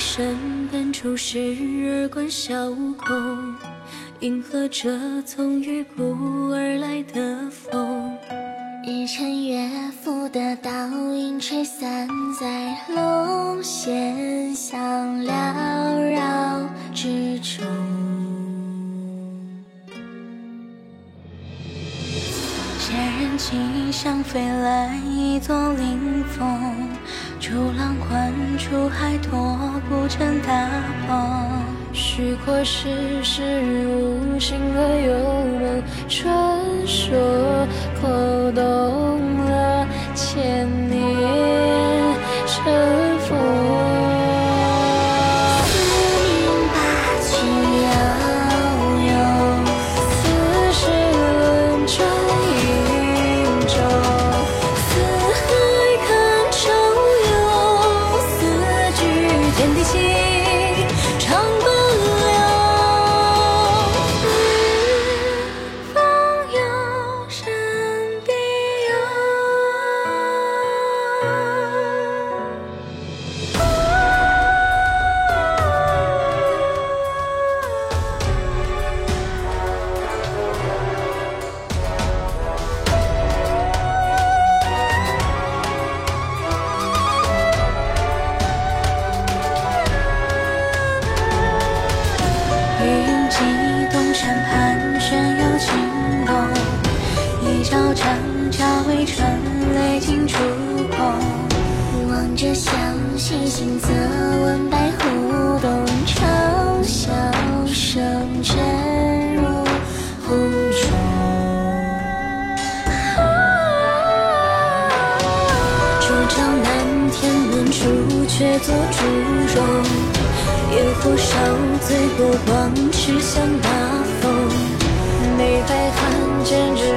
身本处时而观小空，迎合着从玉骨而来的风。日沉月浮的倒影吹散在龙涎香缭绕之中。仙人骑上飞来一座灵峰，逐浪唤出海拓孤城大鹏。虚过世事无心而有梦？传说扣动了千年长桥微穿泪尽出空。望着湘西行，则闻白狐洞，长啸声震入湖中。烛照南天门朱雀做烛容，野火烧醉波光，驰向大风。眉白寒剑之轩，无惧其